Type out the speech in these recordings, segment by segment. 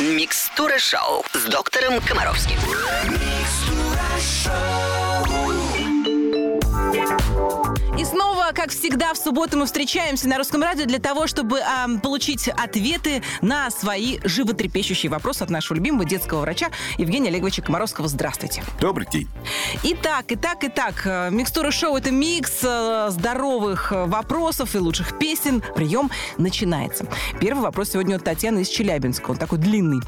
Микстура шоу с доктором Комаровским. Как всегда, в субботу мы встречаемся на Русском радио для того, чтобы а, получить ответы на свои животрепещущие вопросы от нашего любимого детского врача Евгения Олеговича Комаровского. Здравствуйте. Добрый день. Итак, итак, итак, э, микстура шоу – это микс э, здоровых э, вопросов и лучших песен. Прием начинается. Первый вопрос сегодня от Татьяны из Челябинска. Он такой длинный.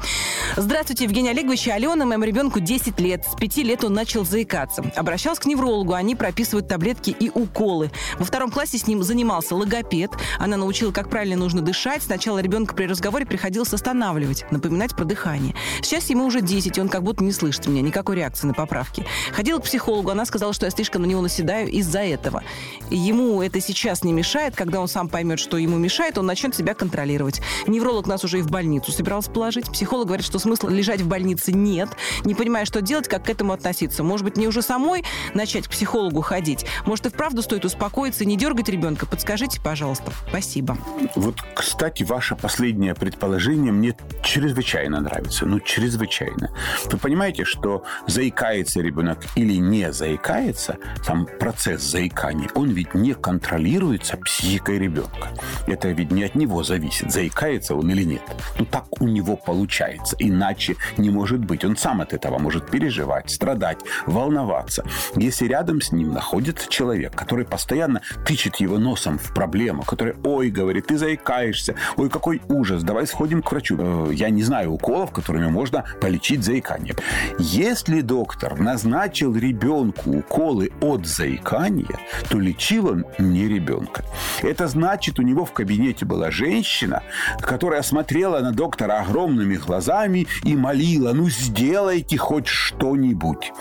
Здравствуйте, Евгений Олегович и Алена. Моему ребенку 10 лет. С 5 лет он начал заикаться. Обращался к неврологу. Они прописывают таблетки и уколы. Во втором классе с ним занимался логопед. Она научила, как правильно нужно дышать. Сначала ребенка при разговоре приходилось останавливать, напоминать про дыхание. Сейчас ему уже 10, и он как будто не слышит меня, никакой реакции на поправки. Ходила к психологу, она сказала, что я слишком на него наседаю из-за этого. Ему это сейчас не мешает. Когда он сам поймет, что ему мешает, он начнет себя контролировать. Невролог нас уже и в больницу собирался положить. Психолог говорит, что смысла лежать в больнице нет. Не понимая, что делать, как к этому относиться. Может быть, мне уже самой начать к психологу ходить? Может, и вправду стоит успокоиться не дергать ребенка? Подскажите, пожалуйста. Спасибо. Вот, кстати, ваше последнее предположение мне чрезвычайно нравится. Ну, чрезвычайно. Вы понимаете, что заикается ребенок или не заикается, сам процесс заикания, он ведь не контролируется психикой ребенка. Это ведь не от него зависит, заикается он или нет. Ну, так у него получается. Иначе не может быть. Он сам от этого может переживать, страдать, волноваться. Если рядом с ним находится человек, который постоянно тычет его носом в проблему, который, ой, говорит, ты заикаешься, ой, какой ужас, давай сходим к врачу. Э, Я не знаю уколов, которыми можно полечить заикание. Если доктор назначил ребенку уколы от заикания, то лечил он не ребенка. Это значит, у него в кабинете была женщина, которая смотрела на доктора огромными глазами и молила, ну сделайте хоть что-нибудь.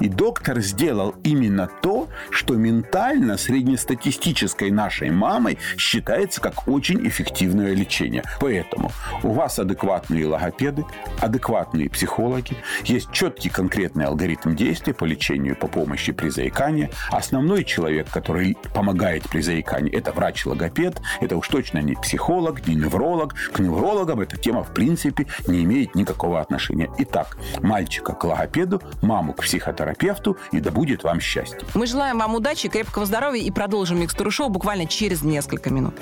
И доктор сделал именно то, что ментально среднестатистической нашей мамой считается как очень эффективное лечение. Поэтому у вас адекватные логопеды, адекватные психологи, есть четкий конкретный алгоритм действия по лечению по помощи при заикании. Основной человек, который помогает при заикании, это врач-логопед, это уж точно не психолог, не невролог. К неврологам эта тема в принципе не имеет никакого отношения. Итак, мальчика к логопеду, маму к психотерапевту, и да будет вам счастье. Мы желаем вам удачи, крепкого здоровья и продолжим микстуру шоу буквально через несколько минут.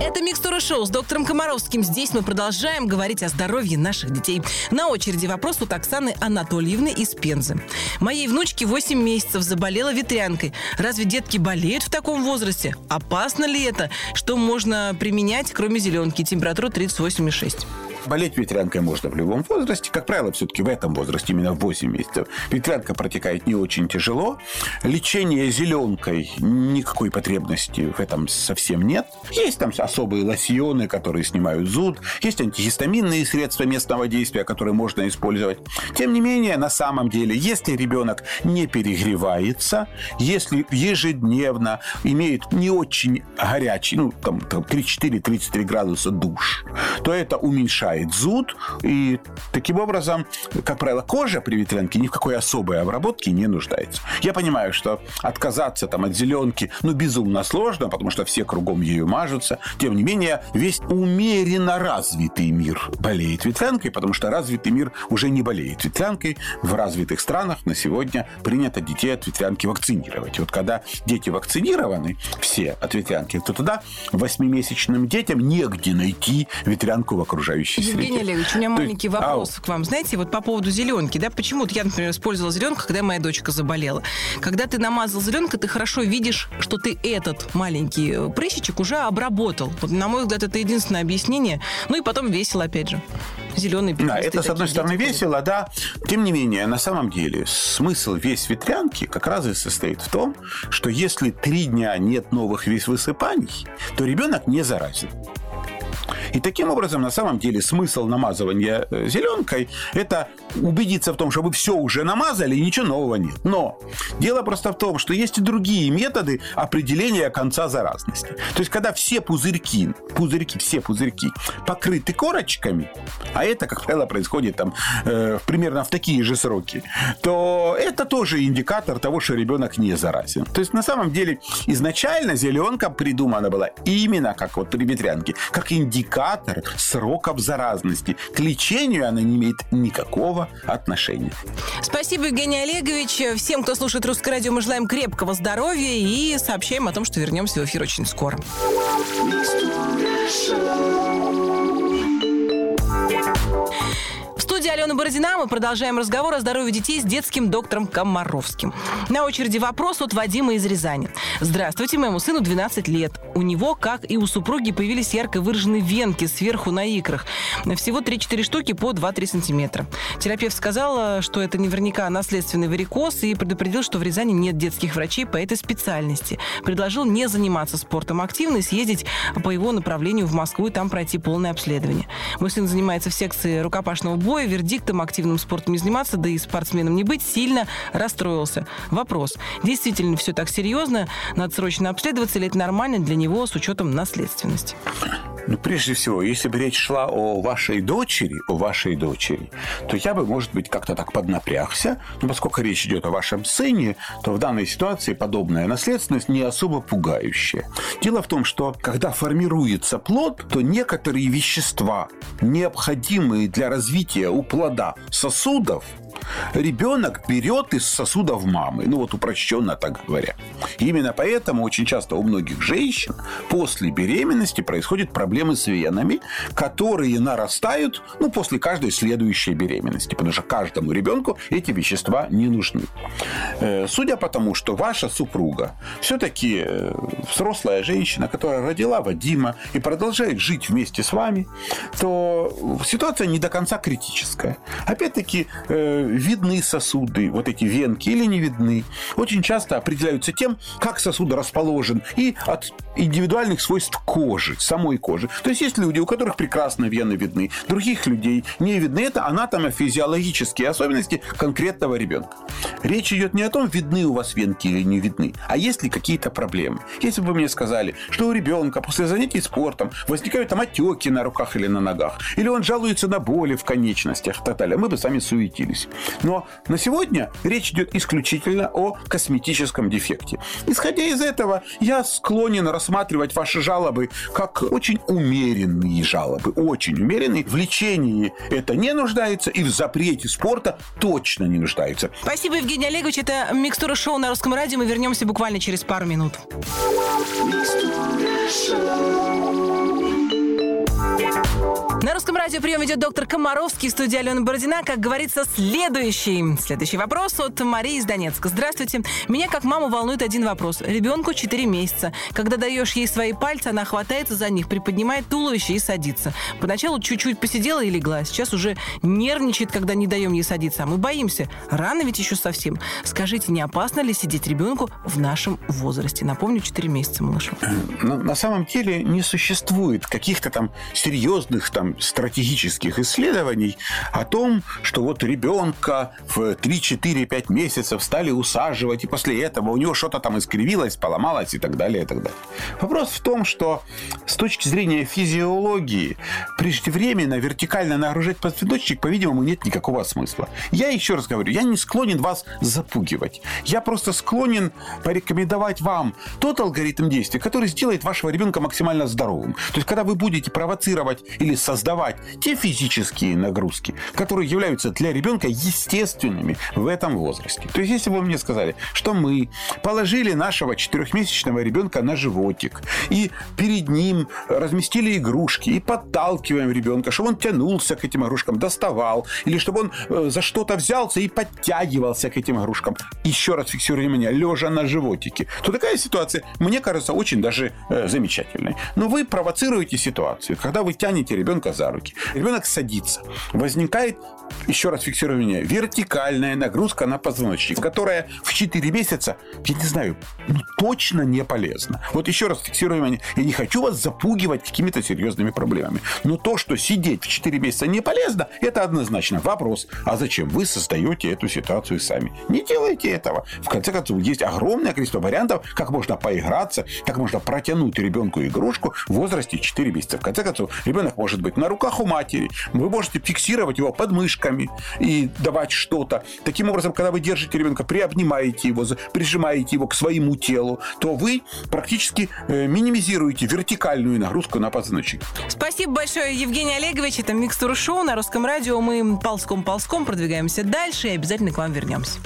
Это Микстура Шоу с доктором Комаровским. Здесь мы продолжаем говорить о здоровье наших детей. На очереди вопрос от Оксаны Анатольевны из Пензы. Моей внучке 8 месяцев заболела ветрянкой. Разве детки болеют в таком возрасте? Опасно ли это? Что можно применять, кроме зеленки? Температура 38,6. Болеть ветрянкой можно в любом возрасте. Как правило, все-таки в этом возрасте, именно в 8 месяцев, ветрянка протекает не очень тяжело. Лечение зеленкой никакой потребности в этом совсем нет. Есть там особые лосьоны, которые снимают зуд. Есть антигистаминные средства местного действия, которые можно использовать. Тем не менее, на самом деле, если ребенок не перегревается, если ежедневно имеет не очень горячий, ну, там, там 34-33 градуса душ, то это уменьшает зуд, и таким образом, как правило, кожа при ветрянке ни в какой особой обработке не нуждается. Я понимаю, что отказаться там от зеленки, ну, безумно сложно, потому что все кругом ею мажутся. Тем не менее, весь умеренно развитый мир болеет ветрянкой, потому что развитый мир уже не болеет ветрянкой. В развитых странах на сегодня принято детей от ветрянки вакцинировать. Вот когда дети вакцинированы, все от ветрянки, то тогда восьмимесячным детям негде найти ветрянку в окружающей. Евгений Олегович, у меня маленький вопрос к вам. Знаете, вот по поводу зеленки, да, почему-то я, например, использовала зеленку, когда моя дочка заболела. Когда ты намазал зеленкой, ты хорошо видишь, что ты этот маленький э, прыщичек уже обработал. Вот, на мой взгляд, это единственное объяснение. Ну и потом весело, опять же. Зеленый Да, это, с одной стороны, весело, да. Тем не менее, на самом деле, смысл весь ветрянки как раз и состоит в том, что если три дня нет новых весь высыпаний, то ребенок не заразен. И таким образом, на самом деле, смысл намазывания э, зеленкой – это убедиться в том, что вы все уже намазали, и ничего нового нет. Но дело просто в том, что есть и другие методы определения конца заразности. То есть, когда все пузырьки, пузырьки, все пузырьки покрыты корочками, а это, как правило, происходит там э, примерно в такие же сроки, то это тоже индикатор того, что ребенок не заразен. То есть, на самом деле, изначально зеленка придумана была именно как вот при ветрянке, как индикатор сроков заразности. К лечению она не имеет никакого отношения. Спасибо, Евгений Олегович. Всем, кто слушает «Русское радио», мы желаем крепкого здоровья и сообщаем о том, что вернемся в эфир очень скоро. Студии Алена Бородина мы продолжаем разговор о здоровье детей с детским доктором Комаровским. На очереди вопрос от Вадима из Рязани. Здравствуйте, моему сыну 12 лет. У него, как и у супруги, появились ярко выраженные венки сверху на икрах. Всего 3-4 штуки по 2-3 сантиметра. Терапевт сказал, что это наверняка наследственный варикоз и предупредил, что в Рязани нет детских врачей по этой специальности. Предложил не заниматься спортом активно и съездить по его направлению в Москву и там пройти полное обследование. Мой сын занимается в секции рукопашного боя, вердиктом активным спортом не заниматься, да и спортсменом не быть, сильно расстроился. Вопрос. Действительно все так серьезно? Надо срочно обследоваться или это нормально для него с учетом наследственности? Ну, прежде всего, если бы речь шла о вашей дочери, о вашей дочери, то я бы, может быть, как-то так поднапрягся. Но поскольку речь идет о вашем сыне, то в данной ситуации подобная наследственность не особо пугающая. Дело в том, что когда формируется плод, то некоторые вещества, необходимые для развития у плода сосудов, ребенок берет из сосудов мамы. Ну вот упрощенно так говоря. Именно поэтому очень часто у многих женщин после беременности происходят проблемы с венами, которые нарастают ну, после каждой следующей беременности. Потому что каждому ребенку эти вещества не нужны. Э, судя по тому, что ваша супруга все-таки э, взрослая женщина, которая родила Вадима и продолжает жить вместе с вами, то ситуация не до конца критическая. Опять-таки, э, видны сосуды, вот эти венки или не видны, очень часто определяются тем, как сосуд расположен и от индивидуальных свойств кожи, самой кожи. То есть есть люди, у которых прекрасно вены видны, других людей не видны. Это анатомофизиологические особенности конкретного ребенка. Речь идет не о том, видны у вас венки или не видны, а есть ли какие-то проблемы. Если бы вы мне сказали, что у ребенка после занятий спортом возникают там отеки на руках или на ногах, или он жалуется на боли в конечностях и так далее, мы бы сами суетились. Но на сегодня речь идет исключительно о косметическом дефекте. Исходя из этого, я склонен рассматривать ваши жалобы как очень умеренные жалобы. Очень умеренные. В лечении это не нуждается, и в запрете спорта точно не нуждается. Спасибо, Евгений Олегович. Это «Микстура шоу» на Русском радио. Мы вернемся буквально через пару минут. Микстура шоу. На русском радио прием идет доктор Комаровский в студии Алена Бородина. Как говорится, следующий. Следующий вопрос от Марии из Донецка. Здравствуйте. Меня как маму волнует один вопрос. Ребенку 4 месяца. Когда даешь ей свои пальцы, она хватается за них, приподнимает туловище и садится. Поначалу чуть-чуть посидела и легла. Сейчас уже нервничает, когда не даем ей садиться. А мы боимся. Рано ведь еще совсем. Скажите, не опасно ли сидеть ребенку в нашем возрасте? Напомню, 4 месяца малышу. На, на самом деле не существует каких-то там серьезных там стратегических исследований о том, что вот ребенка в 3-4-5 месяцев стали усаживать, и после этого у него что-то там искривилось, поломалось и так далее, и так далее. Вопрос в том, что с точки зрения физиологии преждевременно вертикально нагружать подведочник, по-видимому, нет никакого смысла. Я еще раз говорю, я не склонен вас запугивать. Я просто склонен порекомендовать вам тот алгоритм действий, который сделает вашего ребенка максимально здоровым. То есть, когда вы будете провоцировать или создавать создавать те физические нагрузки, которые являются для ребенка естественными в этом возрасте. То есть, если бы вы мне сказали, что мы положили нашего четырехмесячного ребенка на животик и перед ним разместили игрушки и подталкиваем ребенка, чтобы он тянулся к этим игрушкам, доставал, или чтобы он э, за что-то взялся и подтягивался к этим игрушкам, еще раз фиксируем меня, лежа на животике, то такая ситуация, мне кажется, очень даже э, замечательной. Но вы провоцируете ситуацию, когда вы тянете ребенка ребенка за руки. Ребенок садится. Возникает еще раз фиксирую меня, вертикальная нагрузка на позвоночник, которая в 4 месяца, я не знаю, ну, точно не полезна. Вот еще раз фиксирую меня, я не хочу вас запугивать какими-то серьезными проблемами. Но то, что сидеть в 4 месяца не полезно, это однозначно вопрос. А зачем вы создаете эту ситуацию сами? Не делайте этого. В конце концов, есть огромное количество вариантов, как можно поиграться, как можно протянуть ребенку игрушку в возрасте 4 месяца. В конце концов, ребенок может быть на руках у матери, вы можете фиксировать его под мышками и давать что-то. Таким образом, когда вы держите ребенка, приобнимаете его, прижимаете его к своему телу, то вы практически э, минимизируете вертикальную нагрузку на позвоночник. Спасибо большое, Евгений Олегович. Это «Микстура шоу» на Русском радио. Мы ползком-ползком продвигаемся дальше и обязательно к вам вернемся.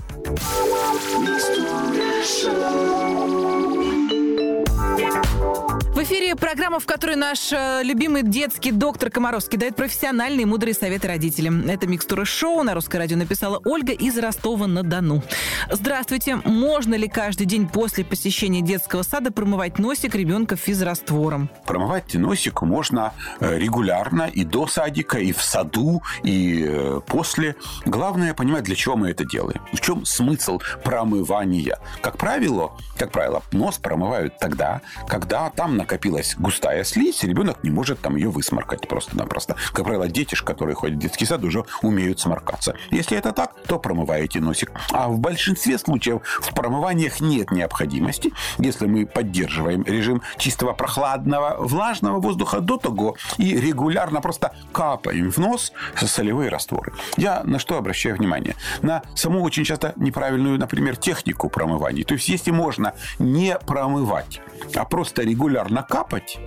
В эфире программа, в которой наш э, любимый детский доктор Комаровский дает профессиональные и мудрые советы родителям. Это «Микстура шоу» на Русское радио написала Ольга из Ростова-на-Дону. Здравствуйте. Можно ли каждый день после посещения детского сада промывать носик ребенка физраствором? Промывать носик можно э, регулярно и до садика, и в саду, и э, после. Главное понимать, для чего мы это делаем. В чем смысл промывания? Как правило, как правило, нос промывают тогда, когда там накопилась густая слизь, ребенок не может там ее высморкать просто-напросто. Как правило, дети, которые ходят в детский сад, уже умеют сморкаться. Если это так, то промываете носик. А в большинстве случаев в промываниях нет необходимости, если мы поддерживаем режим чистого прохладного влажного воздуха до того и регулярно просто капаем в нос солевые растворы. Я на что обращаю внимание? На саму очень часто неправильную, например, технику промывания. То есть, если можно не промывать, а просто регулярно капать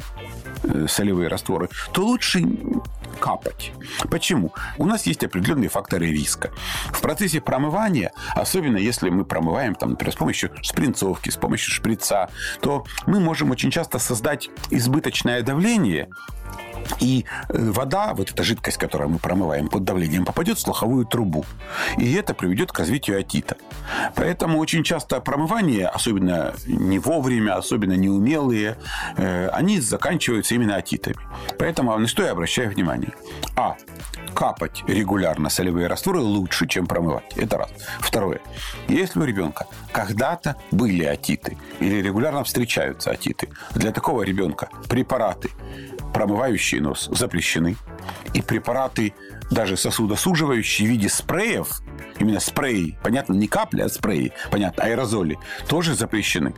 э, солевые растворы, то лучше капать. Почему? У нас есть определенные факторы риска. В процессе промывания, особенно если мы промываем, там, например, с помощью шпринцовки, с помощью шприца, то мы можем очень часто создать избыточное давление и э, вода, вот эта жидкость, которую мы промываем под давлением, попадет в слуховую трубу. И это приведет к развитию отита. Поэтому очень часто промывание, особенно не вовремя, особенно неумелые, э, они заканчиваются именно отитами. Поэтому на что я обращаю внимание? А. Капать регулярно солевые растворы лучше, чем промывать. Это раз. Второе. Если у ребенка когда-то были отиты или регулярно встречаются отиты, для такого ребенка препараты промывающие нос запрещены. И препараты, даже сосудосуживающие в виде спреев, именно спреи, понятно, не капли, а спреи, понятно, аэрозоли, тоже запрещены.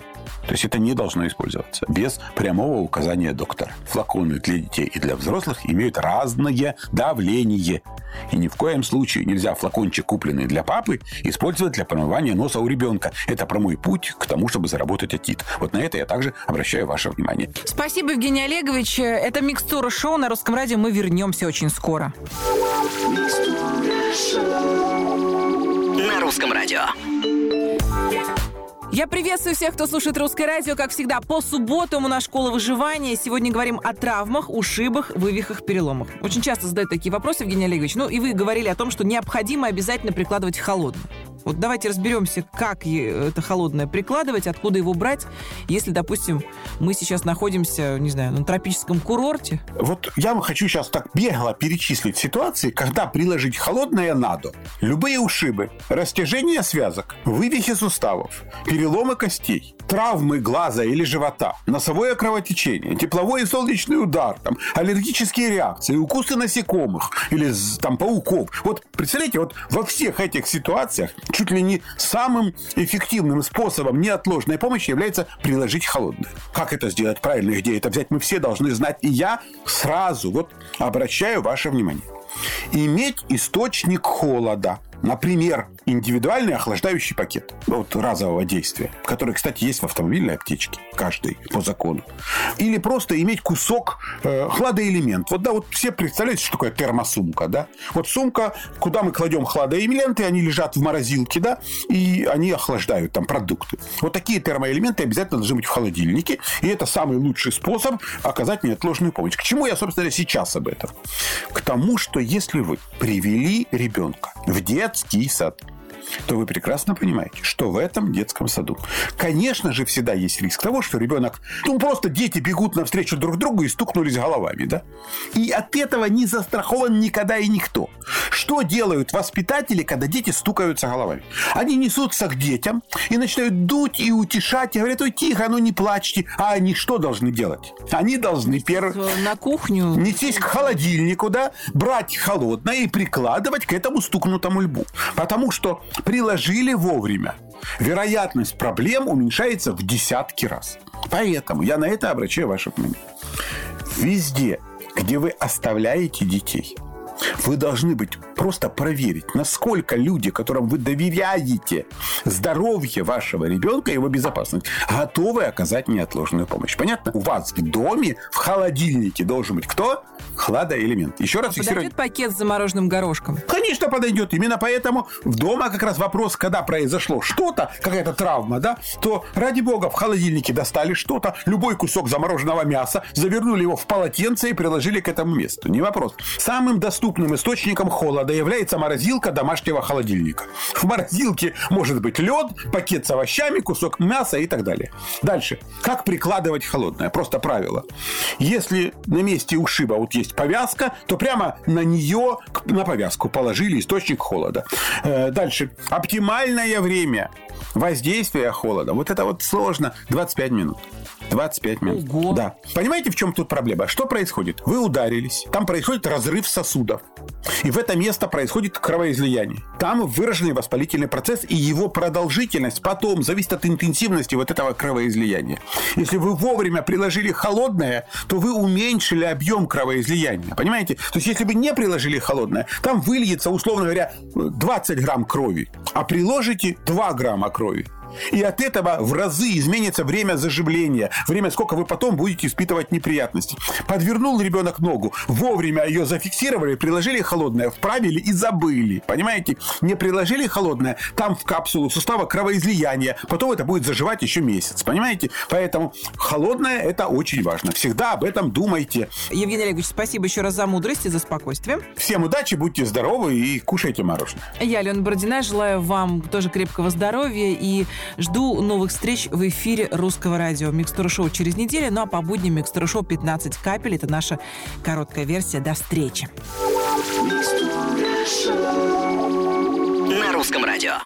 То есть это не должно использоваться без прямого указания доктора. Флаконы для детей и для взрослых имеют разное давление. И ни в коем случае нельзя флакончик, купленный для папы, использовать для промывания носа у ребенка. Это прямой путь к тому, чтобы заработать отит. Вот на это я также обращаю ваше внимание. Спасибо, Евгений Олегович. Это «Микстура шоу» на Русском радио. Мы вернемся очень скоро. На русском радио. Я приветствую всех, кто слушает «Русское радио». Как всегда, по субботам у нас школа выживания. Сегодня говорим о травмах, ушибах, вывихах, переломах. Очень часто задают такие вопросы, Евгений Олегович. Ну, и вы говорили о том, что необходимо обязательно прикладывать холодную. Вот давайте разберемся, как это холодное прикладывать, откуда его брать, если, допустим, мы сейчас находимся, не знаю, на тропическом курорте. Вот я вам хочу сейчас так бегло перечислить ситуации, когда приложить холодное надо. Любые ушибы, растяжение связок, вывихи суставов, переломы костей, травмы глаза или живота, носовое кровотечение, тепловой и солнечный удар, там, аллергические реакции, укусы насекомых или там пауков. Вот представляете, вот во всех этих ситуациях чуть ли не самым эффективным способом неотложной помощи является приложить холодное. Как это сделать правильно, где это взять, мы все должны знать. И я сразу вот обращаю ваше внимание. Иметь источник холода – Например, индивидуальный охлаждающий пакет вот, разового действия, который, кстати, есть в автомобильной аптечке, каждый по закону. Или просто иметь кусок э, хладоэлемент. Вот да, вот все представляете, что такое термосумка, да? Вот сумка, куда мы кладем хладоэлементы, они лежат в морозилке, да, и они охлаждают там продукты. Вот такие термоэлементы обязательно должны быть в холодильнике, и это самый лучший способ оказать неотложную помощь. К чему я, собственно, сейчас об этом? К тому, что если вы привели ребенка в детский детский сад. То вы прекрасно понимаете, что в этом детском саду, конечно же, всегда есть риск того, что ребенок, ну, просто дети бегут навстречу друг другу и стукнулись головами, да? И от этого не застрахован никогда и никто. Что делают воспитатели, когда дети стукаются головами? Они несутся к детям и начинают дуть и утешать, и говорят, ой, тихо, ну не плачьте. А они что должны делать? Они должны первым... На кухню. Нестись к холодильнику, да, брать холодное и прикладывать к этому стукнутому льбу. Потому что приложили вовремя. Вероятность проблем уменьшается в десятки раз. Поэтому я на это обращаю ваше внимание. Везде, где вы оставляете детей – вы должны быть просто проверить, насколько люди, которым вы доверяете здоровье вашего ребенка и его безопасность, готовы оказать неотложную помощь. Понятно? У вас в доме в холодильнике должен быть кто? Хладоэлемент. Еще раз а фиксируем. Подойдет пакет с замороженным горошком? Конечно, подойдет. Именно поэтому в дома как раз вопрос, когда произошло что-то, какая-то травма, да, то, ради бога, в холодильнике достали что-то, любой кусок замороженного мяса, завернули его в полотенце и приложили к этому месту. Не вопрос. Самым доступным доступным источником холода является морозилка домашнего холодильника. В морозилке может быть лед, пакет с овощами, кусок мяса и так далее. Дальше. Как прикладывать холодное? Просто правило. Если на месте ушиба вот есть повязка, то прямо на нее, на повязку положили источник холода. Э, дальше. Оптимальное время воздействия холода. Вот это вот сложно. 25 минут. 25 минут. Ого. Да. Понимаете, в чем тут проблема? Что происходит? Вы ударились, там происходит разрыв сосудов. И в это место происходит кровоизлияние. Там выраженный воспалительный процесс, и его продолжительность потом зависит от интенсивности вот этого кровоизлияния. Если вы вовремя приложили холодное, то вы уменьшили объем кровоизлияния. Понимаете? То есть, если вы не приложили холодное, там выльется, условно говоря, 20 грамм крови, а приложите 2 грамма крови. И от этого в разы изменится время заживления, время, сколько вы потом будете испытывать неприятности. Подвернул ребенок ногу, вовремя ее зафиксировали, приложили холодное, вправили и забыли. Понимаете? Не приложили холодное, там в капсулу сустава кровоизлияние, потом это будет заживать еще месяц. Понимаете? Поэтому холодное это очень важно. Всегда об этом думайте. Евгений Олегович, спасибо еще раз за мудрость и за спокойствие. Всем удачи, будьте здоровы и кушайте мороженое. Я, Алена Бородина, желаю вам тоже крепкого здоровья и Жду новых встреч в эфире русского радио. Микстура шоу через неделю, ну а по будням Микстура шоу 15 капель. Это наша короткая версия. До встречи. На русском радио.